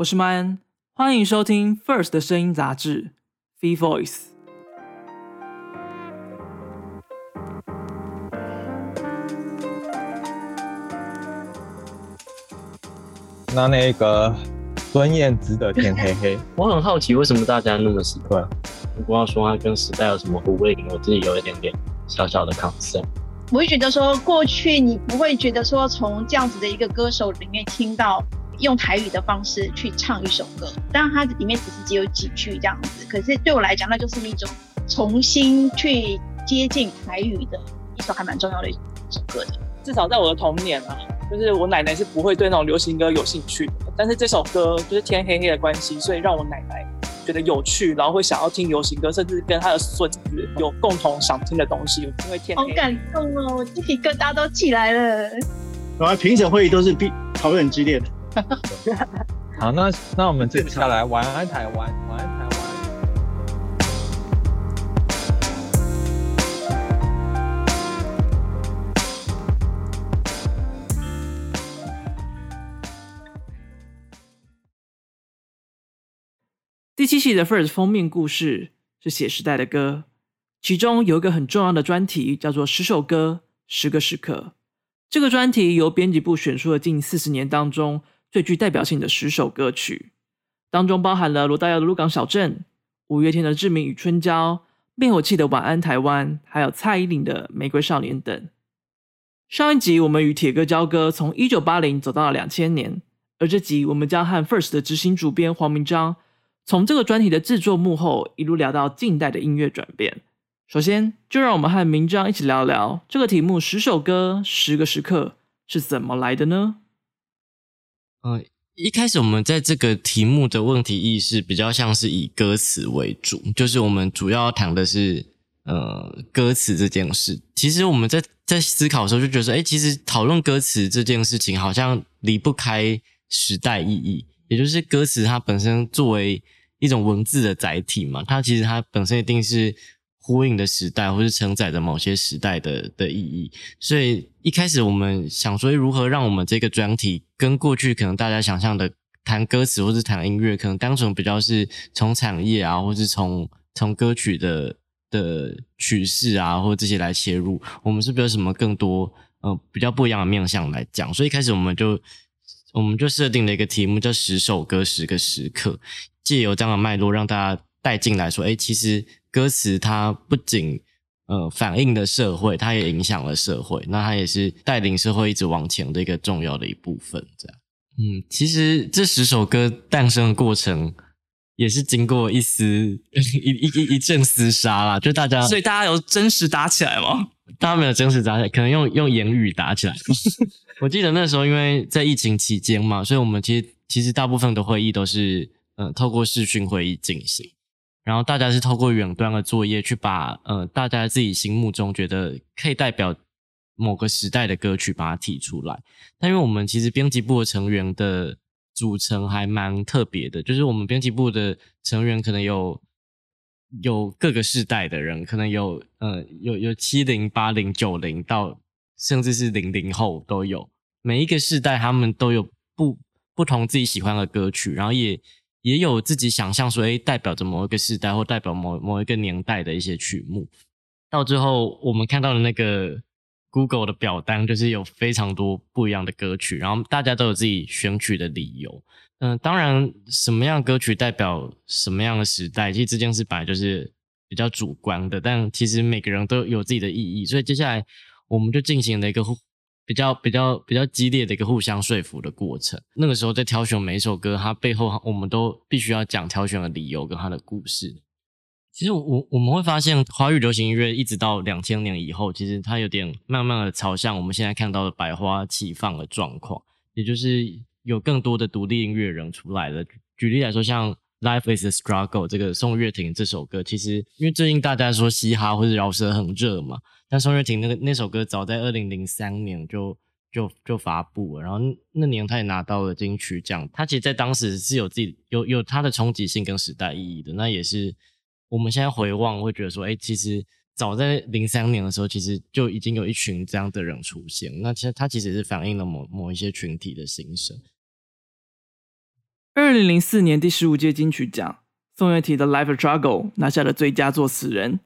我是麦恩，欢迎收听 First 的声音杂志 Free Voice。那那个孙燕姿的天黑黑，我很好奇为什么大家那么喜欢。如果要说它跟时代有什么呼应，我自己有一点点小小的 concern。我会觉得说，过去你不会觉得说，从这样子的一个歌手里面听到用台语的方式去唱一首歌，当然它里面只是只有几句这样子，可是对我来讲，那就是一种重新去接近台语的一首还蛮重要的一首歌的。至少在我的童年啊，就是我奶奶是不会对那种流行歌有兴趣的，但是这首歌就是天黑黑的关系，所以让我奶奶觉得有趣，然后会想要听流行歌，甚至跟她的孙子有共同想听的东西，因为天好感动哦，我鸡皮疙瘩都起来了。然后评审会议都是必讨论很激烈的。好，那那我们接下来晚安台湾，晚安台湾。第七期的 First 封面故事是写时代的歌，其中有一个很重要的专题叫做“十首歌，十个时刻”。这个专题由编辑部选出了近四十年当中最具代表性的十首歌曲，当中包含了罗大佑的《鹿港小镇》、五月天的《志明与春娇》、灭火器的《晚安台湾》，还有蔡依林的《玫瑰少年》等。上一集我们与铁哥交歌，从一九八零走到了两千年，而这集我们将和 First 的执行主编黄明章。从这个专题的制作幕后，一路聊到近代的音乐转变。首先，就让我们和明章一起聊聊这个题目“十首歌，十个时刻”是怎么来的呢？嗯，一开始我们在这个题目的问题意识比较像是以歌词为主，就是我们主要谈的是呃歌词这件事。其实我们在在思考的时候就觉得，哎，其实讨论歌词这件事情好像离不开时代意义，也就是歌词它本身作为一种文字的载体嘛，它其实它本身一定是呼应的时代，或是承载着某些时代的的意义。所以一开始我们想说，如何让我们这个专题跟过去可能大家想象的谈歌词或是谈音乐，可能单纯比较是从产业啊，或是从从歌曲的的曲式啊，或这些来切入，我们是不是有什么更多呃比较不一样的面向来讲？所以一开始我们就我们就设定了一个题目，叫“十首歌，十个时刻”。借由这样的脉络，让大家带进来说，哎，其实歌词它不仅呃反映的社会，它也影响了社会，那它也是带领社会一直往前的一个重要的一部分。这样，嗯，其实这十首歌诞生的过程，也是经过一丝 一一一一阵厮杀啦，就大家，所以大家有真实打起来吗？大家没有真实打起来，可能用用言语打起来。我记得那时候，因为在疫情期间嘛，所以我们其实其实大部分的会议都是。嗯，透过视讯会议进行，然后大家是透过远端的作业去把呃大家自己心目中觉得可以代表某个时代的歌曲把它提出来。但因为我们其实编辑部的成员的组成还蛮特别的，就是我们编辑部的成员可能有有各个世代的人，可能有呃有有七零八零九零到甚至是零零后都有，每一个世代他们都有不不同自己喜欢的歌曲，然后也。也有自己想象说，哎，代表着某一个时代或代表某某一个年代的一些曲目。到最后，我们看到的那个 Google 的表单，就是有非常多不一样的歌曲，然后大家都有自己选曲的理由。嗯，当然，什么样歌曲代表什么样的时代，其实这件事本来就是比较主观的，但其实每个人都有自己的意义。所以接下来，我们就进行了一个。比较比较比较激烈的一个互相说服的过程。那个时候在挑选每一首歌，它背后我们都必须要讲挑选的理由跟它的故事。其实我我们会发现，华语流行音乐一直到两千年以后，其实它有点慢慢的朝向我们现在看到的百花齐放的状况，也就是有更多的独立音乐人出来了。举例来说，像《Life Is a Struggle》这个宋岳庭这首歌，其实因为最近大家说嘻哈或者饶舌很热嘛。但宋岳庭那个那首歌早在二零零三年就就就发布了，然后那年他也拿到了金曲奖。他其实，在当时是有自己有有他的冲击性跟时代意义的。那也是我们现在回望会觉得说，哎，其实早在零三年的时候，其实就已经有一群这样的人出现。那其实他其实是反映了某某一些群体的心声。二零零四年第十五届金曲奖，宋岳庭的《Life Struggle》拿下了最佳作词人，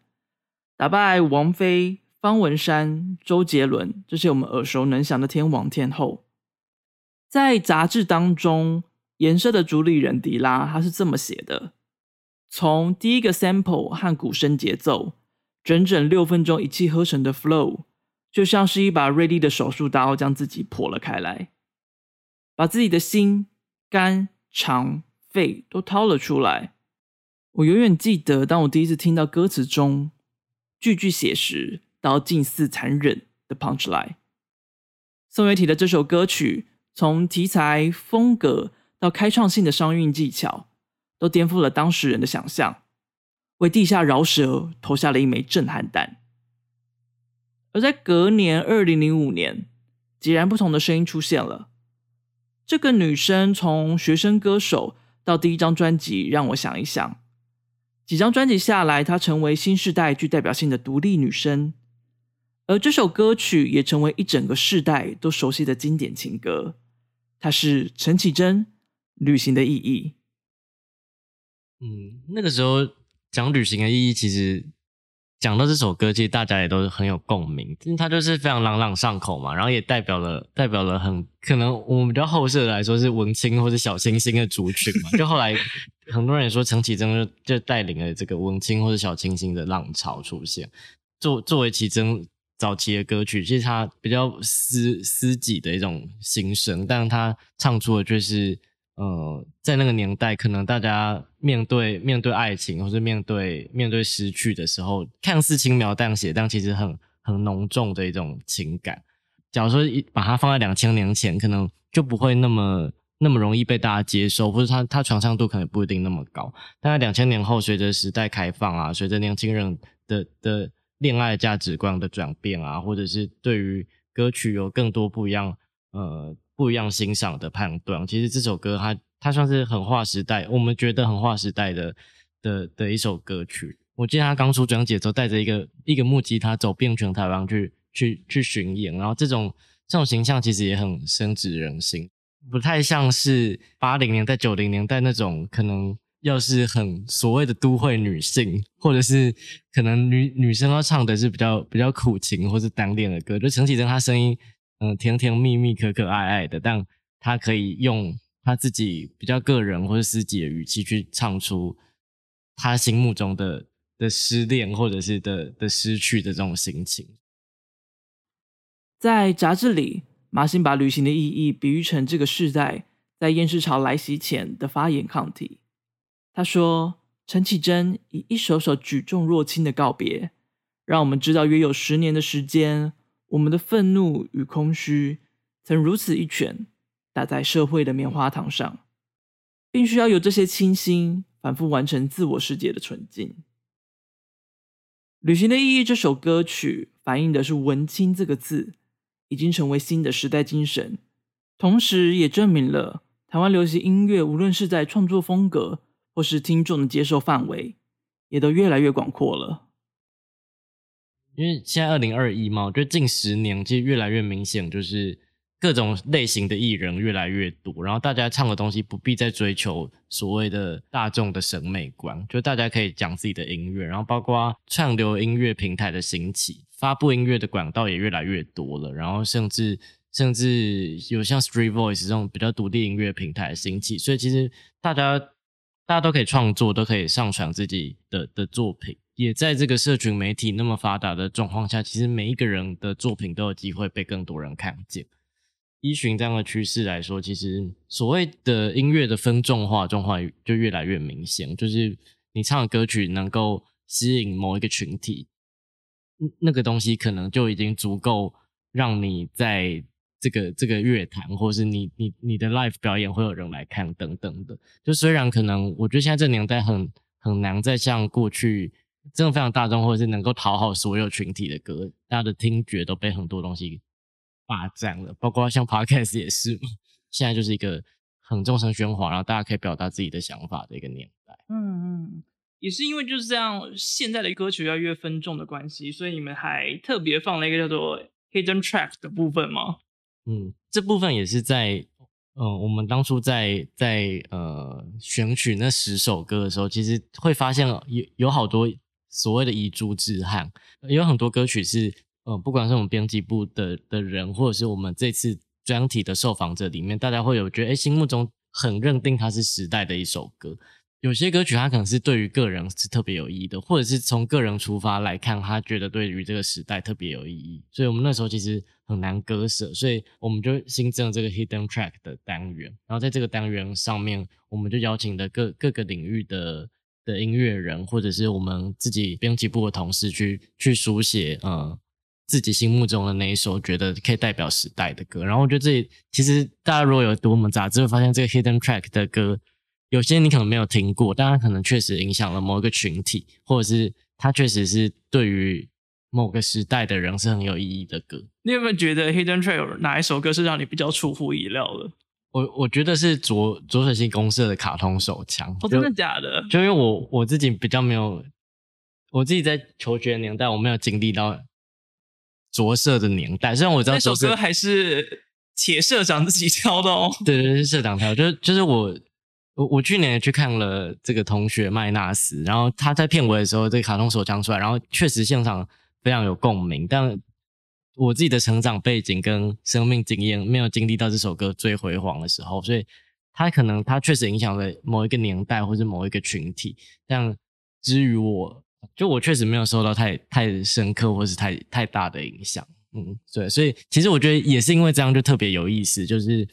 打败王菲、方文山、周杰伦这些我们耳熟能详的天王天后。在杂志当中，颜色的主理人迪拉他是这么写的：从第一个 sample 和鼓声节奏，整整六分钟一气呵成的 flow，就像是一把锐利的手术刀将自己剖了开来，把自己的心、肝。肠肺都掏了出来。我永远记得，当我第一次听到歌词中句句写实到近似残忍的 punch line。宋岳体的这首歌曲，从题材、风格到开创性的商运技巧，都颠覆了当时人的想象，为地下饶舌投下了一枚震撼弹。而在隔年二零零五年，截然不同的声音出现了。这个女生从学生歌手到第一张专辑，让我想一想，几张专辑下来，她成为新时代具代表性的独立女生，而这首歌曲也成为一整个世代都熟悉的经典情歌。它是陈绮贞《旅行的意义》。嗯，那个时候讲旅行的意义，其实。讲到这首歌，其实大家也都很有共鸣，因为它就是非常朗朗上口嘛，然后也代表了代表了很可能我们比较后世来说是文青或者小清新的族群嘛。就后来很多人也说陈绮贞就就带领了这个文青或者小清新的浪潮出现。作作为绮贞早期的歌曲，其实它比较私私己的一种心声，但是它唱出的就是。呃，在那个年代，可能大家面对面对爱情，或是面对面对失去的时候，看似轻描淡写，但其实很很浓重的一种情感。假如说一把它放在两千年前，可能就不会那么那么容易被大家接受，或者它它传唱度可能不一定那么高。但在两千年后，随着时代开放啊，随着年轻人的的恋爱价值观的转变啊，或者是对于歌曲有更多不一样，呃。不一样欣赏的判断，其实这首歌它它算是很划时代，我们觉得很划时代的的的一首歌曲。我记得他刚出专辑的时候，带着一个一个木吉他走遍全台湾去去去巡演，然后这种这种形象其实也很深植人心，不太像是八零年代九零年代那种可能要是很所谓的都会女性，或者是可能女女生要唱的是比较比较苦情或是单恋的歌，就陈绮贞她声音。嗯，甜甜蜜蜜、可可爱爱的，但他可以用他自己比较个人或者私己的语气去唱出他心目中的的失恋或者是的的失去的这种心情。在杂志里，马欣把旅行的意义比喻成这个世代在厌世潮来袭前的发言抗体。他说：“陈绮贞以一首首举重若轻的告别，让我们知道约有十年的时间。”我们的愤怒与空虚，曾如此一拳打在社会的棉花糖上，并需要有这些清新反复完成自我世界的纯净。旅行的意义这首歌曲反映的是“文青”这个字已经成为新的时代精神，同时也证明了台湾流行音乐无论是在创作风格或是听众的接受范围，也都越来越广阔了。因为现在二零二一嘛，我觉得近十年其实越来越明显，就是各种类型的艺人越来越多，然后大家唱的东西不必再追求所谓的大众的审美观，就大家可以讲自己的音乐，然后包括串流音乐平台的兴起，发布音乐的管道也越来越多了，然后甚至甚至有像 Street Voice 这种比较独立音乐平台的兴起，所以其实大家大家都可以创作，都可以上传自己的的作品。也在这个社群媒体那么发达的状况下，其实每一个人的作品都有机会被更多人看见。依循这样的趋势来说，其实所谓的音乐的分众化状况就越来越明显。就是你唱的歌曲能够吸引某一个群体，那个东西可能就已经足够让你在这个这个乐坛，或是你你你的 live 表演会有人来看等等的。就虽然可能我觉得现在这年代很很难再像过去。真的非常大众，或者是能够讨好所有群体的歌，大家的听觉都被很多东西霸占了，包括像 Podcast 也是，现在就是一个很众声喧哗，然后大家可以表达自己的想法的一个年代。嗯嗯，也是因为就是这样，现在的歌曲要越分众的关系，所以你们还特别放了一个叫做 Hidden Track 的部分吗？嗯，这部分也是在嗯，我们当初在在呃选取那十首歌的时候，其实会发现有有好多所谓的遗珠之憾，有很多歌曲是呃，不管是我们编辑部的的人，或者是我们这次专题的受访者里面，大家会有觉得，哎，心目中很认定它是时代的一首歌。有些歌曲它可能是对于个人是特别有意义的，或者是从个人出发来看，他觉得对于这个时代特别有意义。所以我们那时候其实很难割舍，所以我们就新增了这个 hidden track 的单元。然后在这个单元上面，我们就邀请了各各个领域的的音乐人，或者是我们自己编辑部的同事去去书写，呃，自己心目中的那一首觉得可以代表时代的歌。然后我觉得这其实大家如果有读我们杂志，会发现这个 hidden track 的歌。有些你可能没有听过，但它可能确实影响了某一个群体，或者是它确实是对于某个时代的人是很有意义的歌。你有没有觉得 Hidden track 有哪一首歌是让你比较出乎意料的？我我觉得是左左水星公社的卡通手枪。哦，真的假的？就因为我我自己比较没有，我自己在求学年代我没有经历到着色的年代，虽然我知道那首歌还是铁社长自己挑的哦。对对，是社长挑，就是就是我。我我去年也去看了这个同学麦纳斯，然后他在片尾的时候，这个卡通手枪出来，然后确实现场非常有共鸣。但我自己的成长背景跟生命经验没有经历到这首歌最辉煌的时候，所以他可能他确实影响了某一个年代或者某一个群体。但至于我，就我确实没有受到太太深刻或是太太大的影响。嗯，对，所以其实我觉得也是因为这样就特别有意思，就是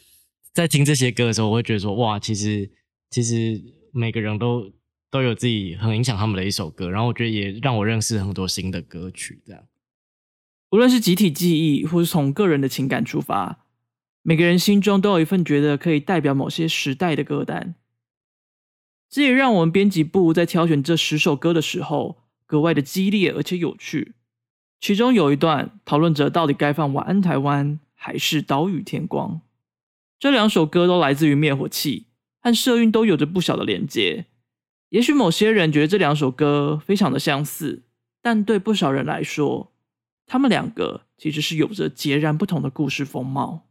在听这些歌的时候，我会觉得说哇，其实。其实每个人都都有自己很影响他们的一首歌，然后我觉得也让我认识很多新的歌曲。这样，无论是集体记忆，或是从个人的情感出发，每个人心中都有一份觉得可以代表某些时代的歌单。这也让我们编辑部在挑选这十首歌的时候格外的激烈而且有趣。其中有一段讨论着到底该放《晚安台湾》还是《岛屿天光》。这两首歌都来自于灭火器。和社运都有着不小的连接。也许某些人觉得这两首歌非常的相似，但对不少人来说，他们两个其实是有着截然不同的故事风貌。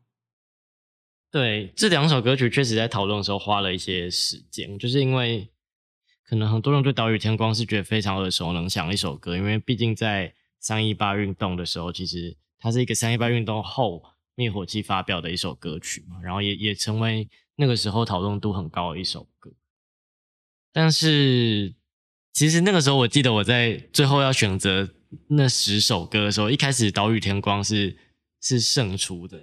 对，这两首歌曲确实在讨论的时候花了一些时间，就是因为可能很多人对《岛屿天光》是觉得非常耳熟能详一首歌，因为毕竟在三一八运动的时候，其实它是一个三一八运动后灭火器发表的一首歌曲嘛，然后也也成为。那个时候讨论度很高的一首歌，但是其实那个时候我记得我在最后要选择那十首歌的时候，一开始《岛屿天光》是是胜出的。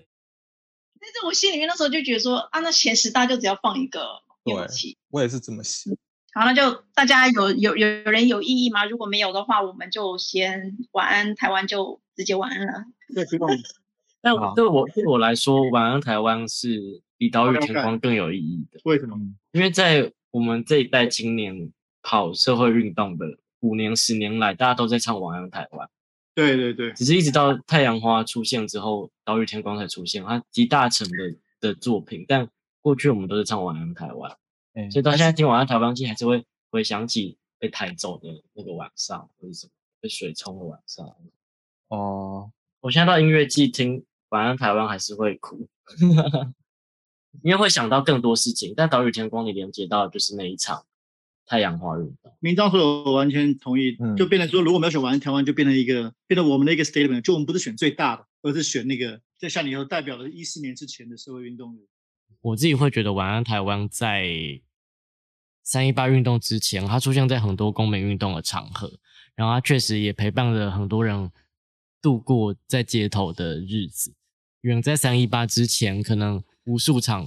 但是我心里面那时候就觉得说啊，那前十大就只要放一个乐器，我也是这么想。好，那就大家有有有有人有异议吗？如果没有的话，我们就先晚安台湾，就直接晚安了。对，知道。但对我对我来说，晚安台湾是。比岛屿天光更有意义的，为什么？因为在我们这一代青年跑社会运动的五年、十年来，大家都在唱《晚安台湾》。对对对，只是一直到《太阳花》出现之后，岛屿天光才出现，它集大成的的作品。但过去我们都是唱《晚安台湾》，所以到现在听《晚安台湾》，其实还是会回想起被抬走的那个晚上，或者什么被水冲的晚上。哦，我现在到音乐季听《晚安台湾》，还是会哭。因为会想到更多事情，但岛屿天光你连接到就是那一场太阳花运动。明章说，我完全同意，就变成说，如果没有选完台湾，就变成一个变成我们的一个 statement，就我们不是选最大的，而是选那个在像你后代表了一四年之前的社会运动员。我自己会觉得，晚安台湾在三一八运动之前，它出现在很多公民运动的场合，然后它确实也陪伴着很多人度过在街头的日子。远在三一八之前，可能。无数场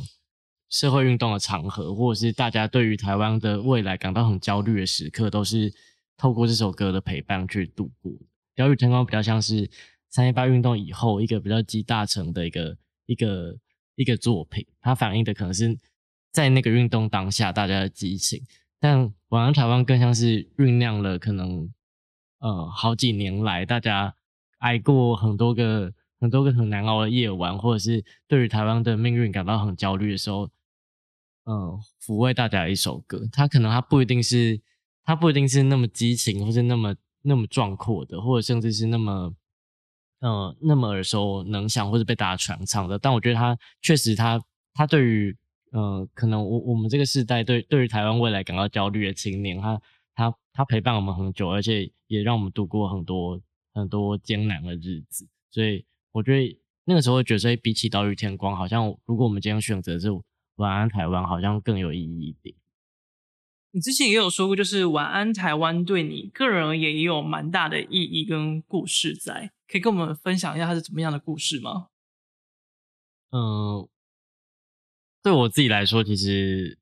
社会运动的场合，或者是大家对于台湾的未来感到很焦虑的时刻，都是透过这首歌的陪伴去度过。岛屿天光比较像是三一八运动以后一个比较集大成的一个一个一个作品，它反映的可能是在那个运动当下大家的激情。但晚安台湾更像是酝酿了可能呃好几年来大家挨过很多个。很多个很难熬的夜晚，或者是对于台湾的命运感到很焦虑的时候，嗯，抚慰大家的一首歌。它可能它不一定是，它不一定是那么激情，或是那么那么壮阔的，或者甚至是那么，嗯，那么耳熟能详，或者被大家传唱的。但我觉得它确实，它他对于呃，可能我我们这个时代对对于台湾未来感到焦虑的青年，他他他陪伴我们很久，而且也让我们度过很多很多艰难的日子，所以我觉得那个时候觉得，比起岛屿天光，好像如果我们今天选择是晚安台湾，好像更有意义一点。你之前也有说过，就是晚安台湾对你个人而言也有蛮大的意义跟故事在，可以跟我们分享一下它是怎么样的故事吗？嗯。对我自己来说，其实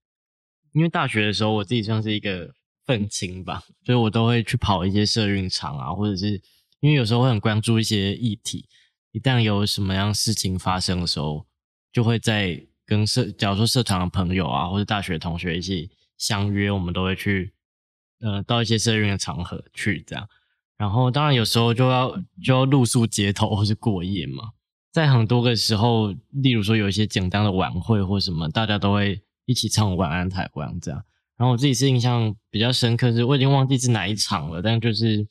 因为大学的时候，我自己算是一个愤青吧，所以我都会去跑一些社运场啊，或者是因为有时候会很关注一些议题，一旦有什么样事情发生的时候，就会在跟社，假如说社团的朋友啊，或者大学同学一起相约，我们都会去，呃，到一些社运的场合去这样，然后当然有时候就要就要露宿街头或是过夜嘛。在很多个时候，例如说有一些简单的晚会或什么，大家都会一起唱《晚安台湾》这样。然后我自己是印象比较深刻，是我已经忘记是哪一场了，但就是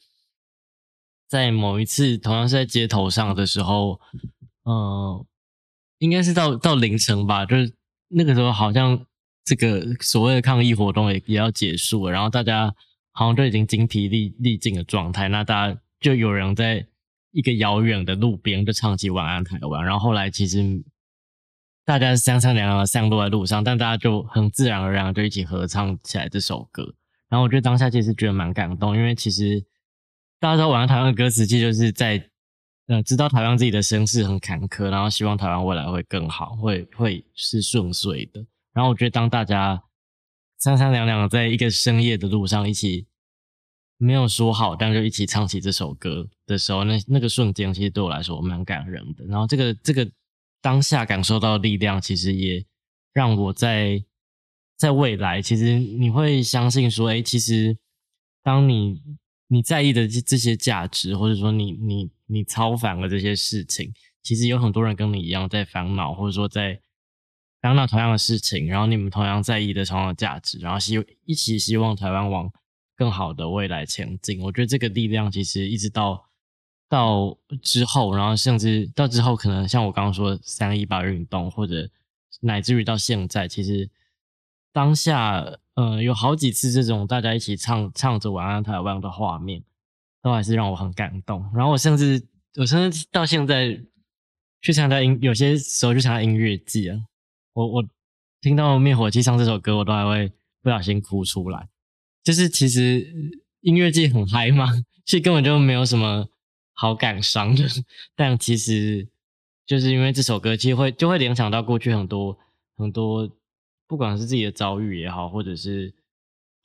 在某一次同样是在街头上的时候，嗯，应该是到到凌晨吧，就是那个时候好像这个所谓的抗议活动也也要结束了，然后大家好像都已经精疲力力尽的状态，那大家就有人在。一个遥远的路边就唱起《晚安台湾》，然后后来其实大家三三两两的散落在路上，但大家就很自然而然就一起合唱起来这首歌。然后我觉得当下其实觉得蛮感动，因为其实大家知道《晚安台湾》的歌词，其实就是在呃知道台湾自己的身世很坎坷，然后希望台湾未来会更好，会会是顺遂的。然后我觉得当大家三三两两在一个深夜的路上一起。没有说好，但就一起唱起这首歌的时候，那那个瞬间其实对我来说蛮感人的。然后这个这个当下感受到力量，其实也让我在在未来，其实你会相信说，哎，其实当你你在意的这这些价值，或者说你你你超凡了这些事情，其实有很多人跟你一样在烦恼，或者说在烦恼同样的事情，然后你们同样在意的同样的价值，然后希一起希望台湾往。更好的未来前进，我觉得这个力量其实一直到到之后，然后甚至到之后，可能像我刚刚说三一八运动，或者乃至于到现在，其实当下呃有好几次这种大家一起唱唱着晚安台湾的画面，都还是让我很感动。然后我甚至我甚至到现在去参加音，有些时候去参加音乐季啊，我我听到灭火器唱这首歌，我都还会不小心哭出来。就是其实音乐季很嗨嘛，其实根本就没有什么好感伤的。但其实就是因为这首歌，其实会就会联想到过去很多很多，不管是自己的遭遇也好，或者是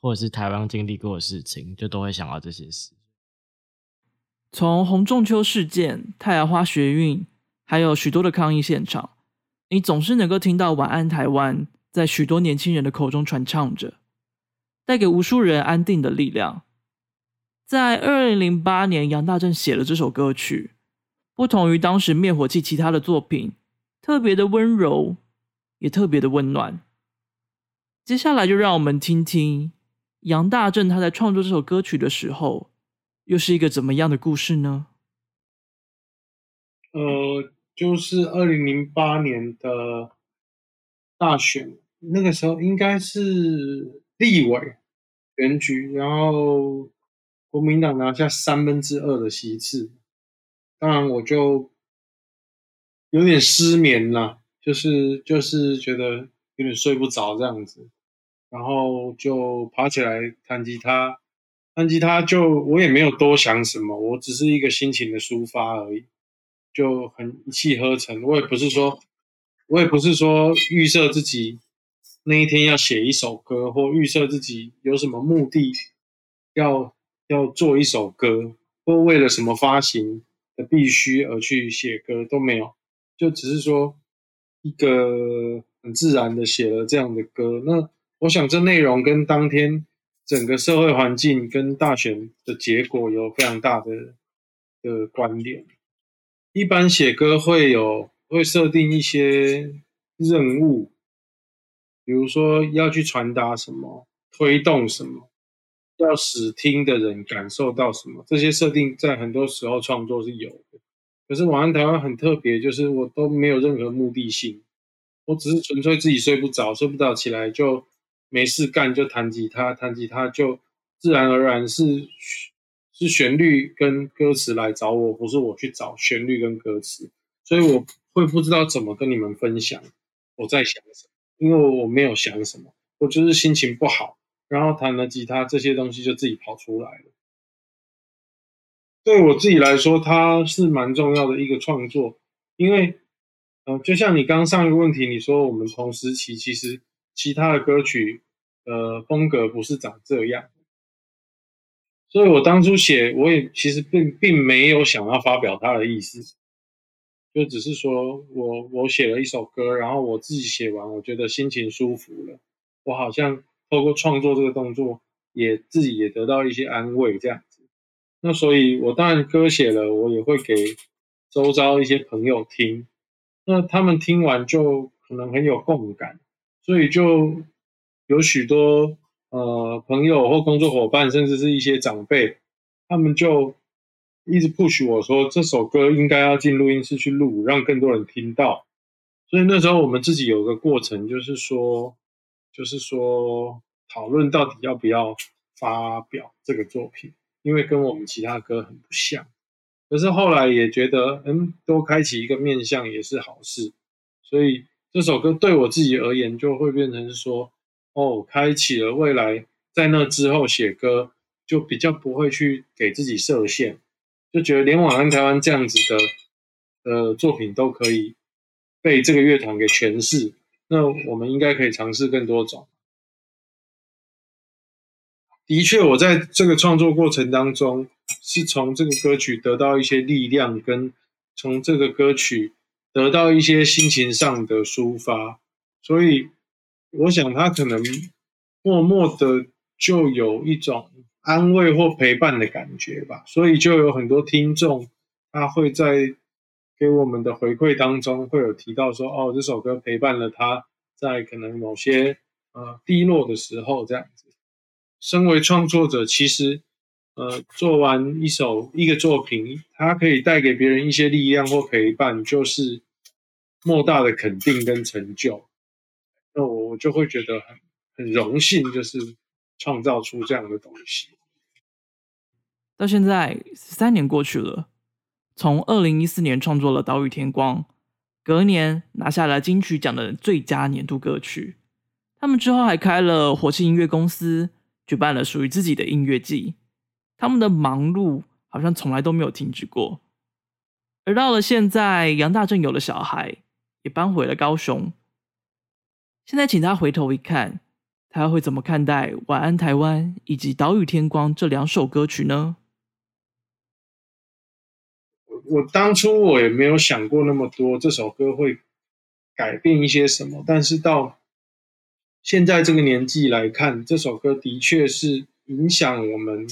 或者是台湾经历过的事情，就都会想到这些事。从红中秋事件、太阳花学运，还有许多的抗议现场，你总是能够听到《晚安台湾》在许多年轻人的口中传唱着。带给无数人安定的力量。在二零零八年，杨大正写了这首歌曲，不同于当时灭火器其他的作品，特别的温柔，也特别的温暖。接下来就让我们听听杨大正他在创作这首歌曲的时候，又是一个怎么样的故事呢？呃，就是二零零八年的大选，那个时候应该是。立委选举，然后国民党拿下三分之二的席次，当然我就有点失眠了，就是就是觉得有点睡不着这样子，然后就爬起来弹吉他，弹吉他就我也没有多想什么，我只是一个心情的抒发而已，就很一气呵成。我也不是说，我也不是说预设自己。那一天要写一首歌，或预设自己有什么目的，要要做一首歌，或为了什么发行的必须而去写歌都没有，就只是说一个很自然的写了这样的歌。那我想这内容跟当天整个社会环境跟大选的结果有非常大的的关联。一般写歌会有会设定一些任务。比如说要去传达什么，推动什么，要使听的人感受到什么，这些设定在很多时候创作是有的。可是《晚安台湾》很特别，就是我都没有任何目的性，我只是纯粹自己睡不着，睡不着起来就没事干，就弹吉他，弹吉他就自然而然是是旋律跟歌词来找我，不是我去找旋律跟歌词，所以我会不知道怎么跟你们分享我在想什么，因为我没有想什么，我就是心情不好，然后弹了吉他，这些东西就自己跑出来了。对我自己来说，它是蛮重要的一个创作，因为。嗯，就像你刚上一个问题，你说我们同时期其实其他的歌曲，呃，风格不是长这样，所以我当初写，我也其实并并没有想要发表他的意思，就只是说我我写了一首歌，然后我自己写完，我觉得心情舒服了，我好像透过创作这个动作，也自己也得到一些安慰这样子。那所以，我当然歌写了，我也会给周遭一些朋友听。那他们听完就可能很有共感，所以就有许多呃朋友或工作伙伴，甚至是一些长辈，他们就一直 push 我说这首歌应该要进录音室去录，让更多人听到。所以那时候我们自己有个过程，就是说，就是说讨论到底要不要发表这个作品，因为跟我们其他歌很不像。可是后来也觉得，嗯，多开启一个面向也是好事，所以这首歌对我自己而言就会变成说，哦，开启了未来在那之后写歌就比较不会去给自己设限，就觉得连晚安台湾这样子的呃作品都可以被这个乐团给诠释，那我们应该可以尝试更多种。的确，我在这个创作过程当中，是从这个歌曲得到一些力量，跟从这个歌曲得到一些心情上的抒发，所以我想他可能默默的就有一种安慰或陪伴的感觉吧。所以就有很多听众，他会在给我们的回馈当中，会有提到说，哦，这首歌陪伴了他在可能某些呃低落的时候，这样子。身为创作者，其实，呃，做完一首一个作品，它可以带给别人一些力量或陪伴，就是莫大的肯定跟成就。那我就会觉得很很荣幸，就是创造出这样的东西。到现在三年过去了，从二零一四年创作了《岛屿天光》，隔年拿下了金曲奖的最佳年度歌曲。他们之后还开了火星音乐公司。举办了属于自己的音乐季，他们的忙碌好像从来都没有停止过。而到了现在，杨大正有了小孩，也搬回了高雄。现在请他回头一看，他会怎么看待《晚安台湾》以及《岛屿天光》这两首歌曲呢？我当初我也没有想过那么多，这首歌会改变一些什么，但是到。现在这个年纪来看，这首歌的确是影响我们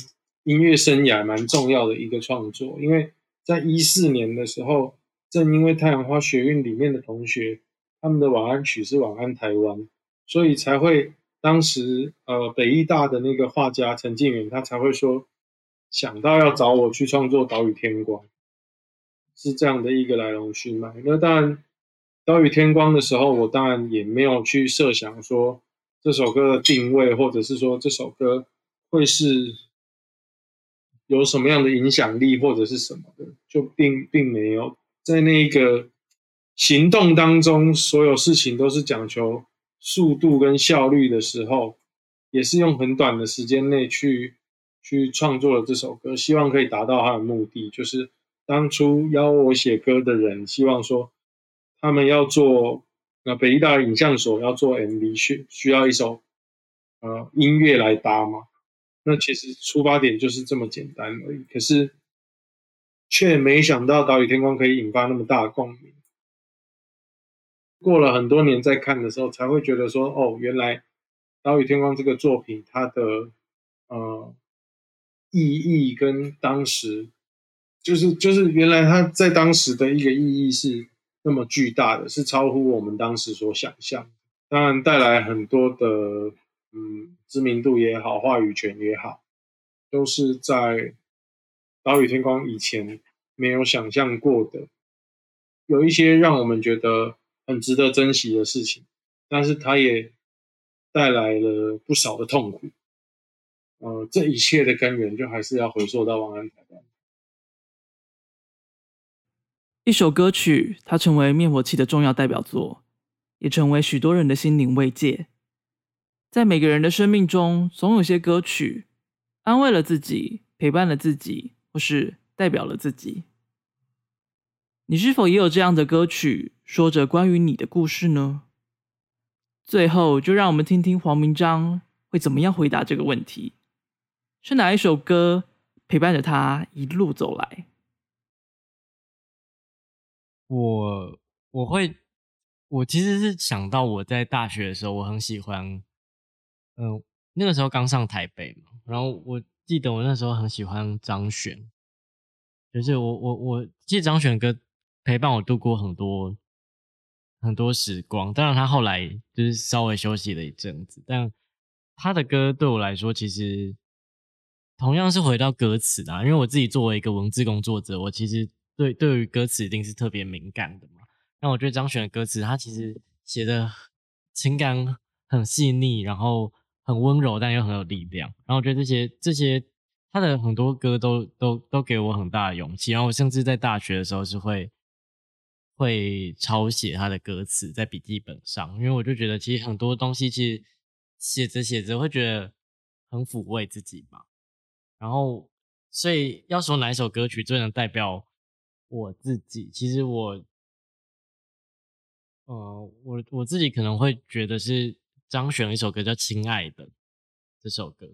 音乐生涯蛮重要的一个创作。因为在一四年的时候，正因为太阳花学运里面的同学，他们的晚安曲是《晚安台湾》，所以才会当时呃北艺大的那个画家陈静远，他才会说想到要找我去创作《岛屿天光》，是这样的一个来龙去脉。那当然。岛屿天光的时候，我当然也没有去设想说这首歌的定位，或者是说这首歌会是有什么样的影响力，或者是什么的，就并并没有在那个行动当中，所有事情都是讲求速度跟效率的时候，也是用很短的时间内去去创作了这首歌，希望可以达到他的目的，就是当初邀我写歌的人，希望说。他们要做那北医大影像所要做 MV，需需要一首呃音乐来搭嘛？那其实出发点就是这么简单而已。可是却没想到《岛屿天光》可以引发那么大的共鸣。过了很多年再看的时候，才会觉得说，哦，原来《岛屿天光》这个作品它的呃意义跟当时就是就是原来它在当时的一个意义是。那么巨大的是超乎我们当时所想象，当然带来很多的嗯知名度也好，话语权也好，都是在岛屿天光以前没有想象过的，有一些让我们觉得很值得珍惜的事情，但是它也带来了不少的痛苦。呃，这一切的根源就还是要回溯到王安台湾。一首歌曲，它成为灭火器的重要代表作，也成为许多人的心灵慰藉。在每个人的生命中，总有些歌曲安慰了自己，陪伴了自己，或是代表了自己。你是否也有这样的歌曲，说着关于你的故事呢？最后，就让我们听听黄明章会怎么样回答这个问题。是哪一首歌陪伴着他一路走来？我我会，我其实是想到我在大学的时候，我很喜欢，嗯，那个时候刚上台北嘛，然后我记得我那时候很喜欢张悬，就是我我我记得张悬歌陪伴我度过很多很多时光，当然他后来就是稍微休息了一阵子，但他的歌对我来说其实。同样是回到歌词啊，因为我自己作为一个文字工作者，我其实对对于歌词一定是特别敏感的嘛。那我觉得张悬的歌词，他其实写的情感很细腻，然后很温柔，但又很有力量。然后我觉得这些这些他的很多歌都都都给我很大的勇气。然后我甚至在大学的时候是会会抄写他的歌词在笔记本上，因为我就觉得其实很多东西其实写着写着会觉得很抚慰自己吧。然后，所以要说哪一首歌曲最能代表我自己，其实我，呃，我我自己可能会觉得是张悬一首歌叫《亲爱的》这首歌。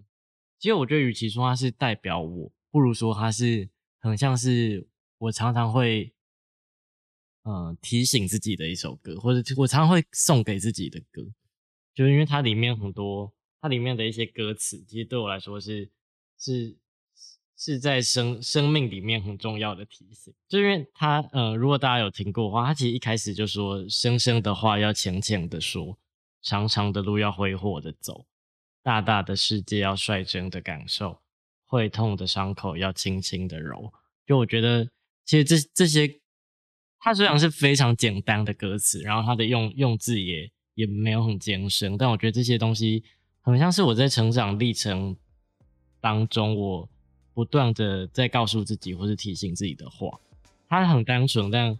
其实我觉得，与其说它是代表我，不如说它是很像是我常常会，嗯，提醒自己的一首歌，或者我常常会送给自己的歌，就是因为它里面很多，它里面的一些歌词，其实对我来说是。是是在生生命里面很重要的提醒，就因为他呃，如果大家有听过的话，他其实一开始就说：深深的话要浅浅的说，长长的路要挥霍的走，大大的世界要率真的感受，会痛的伤口要轻轻的揉。就我觉得，其实这这些，它虽然是非常简单的歌词，然后它的用用字也也没有很艰深，但我觉得这些东西很像是我在成长历程。当中，我不断的在告诉自己或是提醒自己的话，它很单纯，但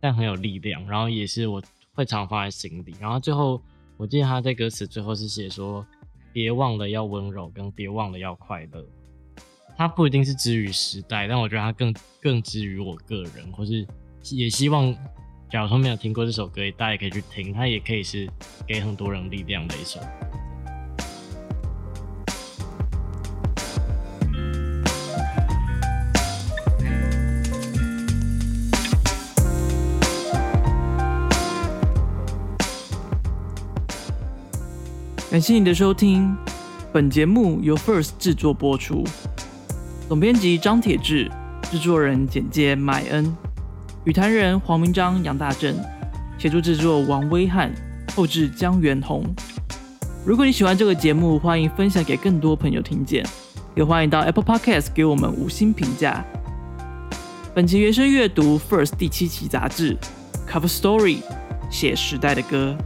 但很有力量，然后也是我会常放在心里。然后最后，我记得他在歌词最后是写说：“别忘了要温柔，跟别忘了要快乐。”他不一定是之于时代，但我觉得他更更之于我个人，或是也希望，假如说没有听过这首歌，大家也可以去听，它也可以是给很多人力量的一首。感谢你的收听，本节目由 First 制作播出，总编辑张铁志，制作人简介麦恩，语坛人黄明章、杨大正，协助制作王威汉，后制江元宏。如果你喜欢这个节目，欢迎分享给更多朋友听见，也欢迎到 Apple Podcast 给我们五星评价。本期原声阅读 First 第七期杂志 Cover Story，写时代的歌。